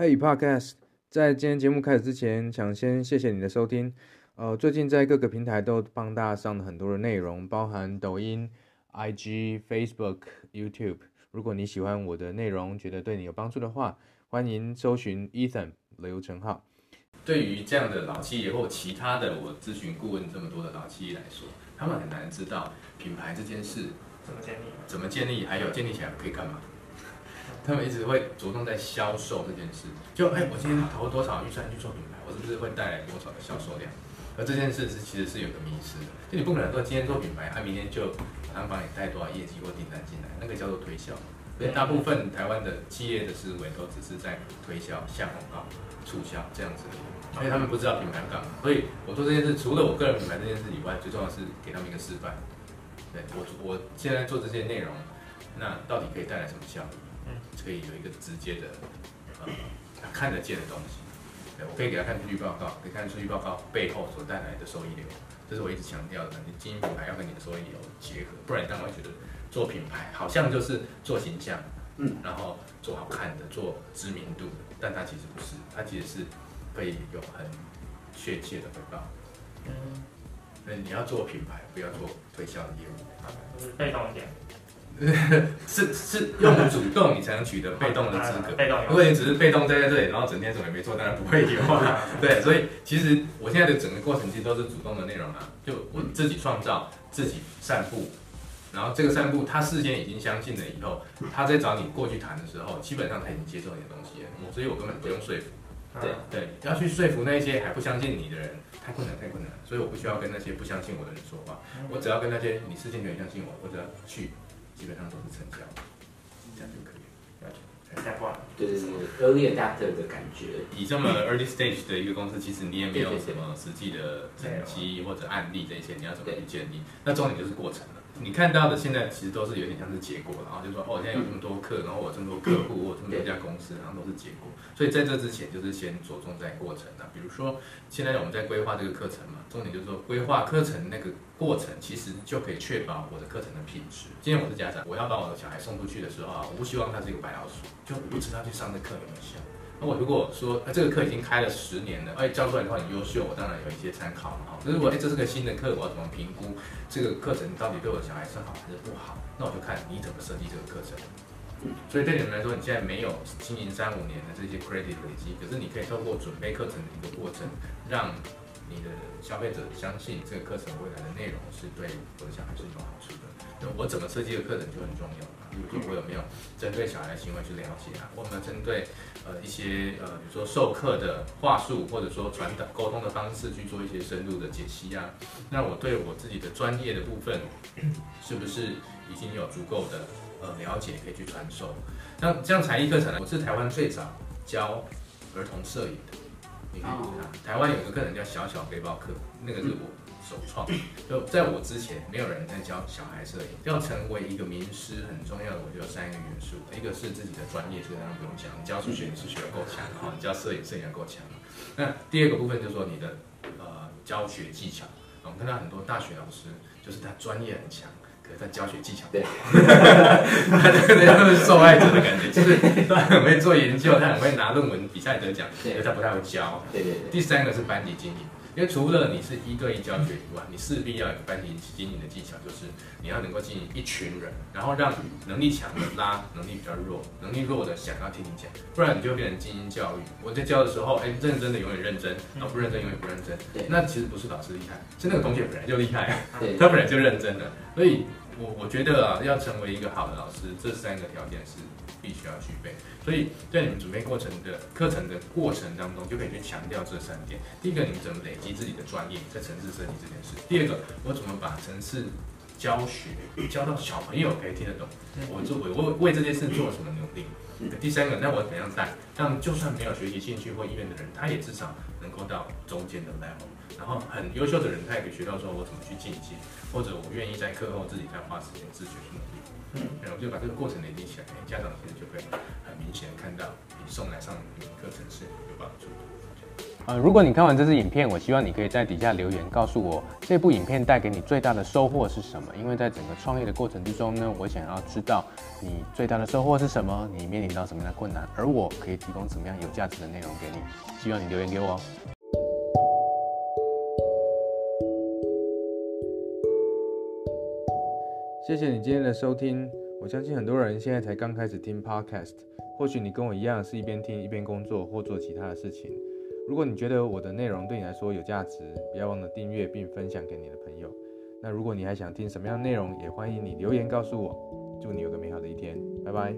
Hey Podcast，在今天节目开始之前，想先谢谢你的收听。呃，最近在各个平台都帮大家上了很多的内容，包含抖音、IG、Facebook、YouTube。如果你喜欢我的内容，觉得对你有帮助的话，欢迎搜寻 Ethan 刘成浩。对于这样的老企业或其他的我咨询顾问这么多的老企业来说，他们很难知道品牌这件事怎么建立，怎么建立，还有建立起来可以干嘛。他们一直会着重在销售这件事，就哎，我今天投了多少预算去做品牌，我是不是会带来多少的销售量？而这件事是其实是有个迷失的，就你不可能说今天做品牌，他明天就马上帮你带多少业绩或订单进来，那个叫做推销。所以大部分台湾的企业的思维都只是在推销、下广告、促销这样子，所以他们不知道品牌干嘛。所以我做这件事，除了我个人品牌这件事以外，最重要的是给他们一个示范。对，我我现在做这些内容，那到底可以带来什么效益？可以有一个直接的，呃，看得见的东西。对，我可以给他看数据报告，可以看数据报告背后所带来的收益流。这是我一直强调的，你经营品牌要跟你的收益流结合，不然你当然会觉得做品牌好像就是做形象，嗯，然后做好看的，做知名度的，但它其实不是，它其实是可以有很确切的回报。嗯，所以你要做品牌，不要做推销的业务，就是被动一点。是是用主动你才能取得被动的资格。被动，如果你只是被动待在这里，然后整天什么也没做，当然不会有啊。对，所以其实我现在的整个过程其实都是主动的内容啊，就我自己创造，自己散步，然后这个散步他事先已经相信了以后，他在找你过去谈的时候，基本上他已经接受你的东西了，所以我根本不用说服。对对，要去说服那些还不相信你的人，太困难太困难，所以我不需要跟那些不相信我的人说话，我只要跟那些你事先就很相信我，我只要去。基本上都是成交，这样就可以了。太快了，对对对，early adapter 的感觉。以这么 early stage 的一个公司，其实你也没有什么实际的成绩或者案例这些，你要怎么去建立？那重点就是过程了。你看到的现在其实都是有点像是结果，然后就说哦，现在有这么多课，然后我这么多客户，我这么多家公司，然后都是结果。所以在这之前，就是先着重在过程的。比如说，现在我们在规划这个课程嘛，重点就是说规划课程那个过程，其实就可以确保我的课程的品质。今天我是家长，我要把我的小孩送出去的时候啊，我不希望他是一个白老鼠，就不知道去上这课有没有效。那我如果说，哎，这个课已经开了十年了，哎，教出来的话很优秀，我当然有一些参考了哈。如果哎，这是个新的课，我要怎么评估这个课程到底对我小孩是好还是不好？那我就看你怎么设计这个课程。所以对你们来说，你现在没有经营三五年的这些 credit 累积，可是你可以透过准备课程的一个过程，让你的消费者相信这个课程未来的内容是对我的小孩是有好处的。那我怎么设计的课程就很重要。比如说我有没有针对小孩的行为去了解啊？我有没有针对呃一些呃比如说授课的话术或者说传导沟通的方式去做一些深入的解析啊？那我对我自己的专业的部分是不是已经有足够的呃了解可以去传授？那这样才艺课程呢？我是台湾最早教儿童摄影的，台湾有个课程叫小小背包客，那个是我。首创，就在我之前，没有人在教小孩摄影。要成为一个名师，很重要的，我觉得有三个元素。一个是自己的专业，这个当然不用讲，你教数学，你数学要够强，然后你教摄影，摄影要够强。那第二个部分就是说你的呃教学技巧。我们看到很多大学老师，就是他专业很强，可是他教学技巧不好，他这个叫做受害者的感觉，就是他很会做研究，他很会拿论文比赛得奖，可是他不太会教。对对对。第三个是班级经营。因为除了你是一对一教学以外，你势必要有班级经营的技巧，就是你要能够经营一群人，然后让能力强的拉能力比较弱，能力弱的想要听你讲，不然你就会变成精英教育。我在教的时候，哎，认真的永远认真，然后不认真永远不认真。那其实不是老师厉害，是那个同学本来就厉害，他本来就认真的。所以我我觉得啊，要成为一个好的老师，这三个条件是必须要具备。所以在你们准备过程的课程的过程当中，就可以去强调这三点。第一个，你们怎么累积自己的专业，在城市设计这件事；第二个，我怎么把城市教学教到小朋友可以听得懂，我做我为为这件事做了什么努力；第三个，那我怎样带，让就算没有学习兴趣或意愿的人，他也至少能够到中间的 level。然后很优秀的人，他也可以学到说我怎么去进阶，或者我愿意在课后自己再花时间自学去努力。嗯，然后就把这个过程累积起来，家长其实就会很明显看到你送来上你课程是有帮助的。呃，如果你看完这支影片，我希望你可以在底下留言告诉我这部影片带给你最大的收获是什么？因为在整个创业的过程之中呢，我想要知道你最大的收获是什么，你面临到什么样的困难，而我可以提供什么样有价值的内容给你。希望你留言给我哦。谢谢你今天的收听。我相信很多人现在才刚开始听 Podcast，或许你跟我一样是一边听一边工作或做其他的事情。如果你觉得我的内容对你来说有价值，不要忘了订阅并分享给你的朋友。那如果你还想听什么样的内容，也欢迎你留言告诉我。祝你有个美好的一天，拜拜。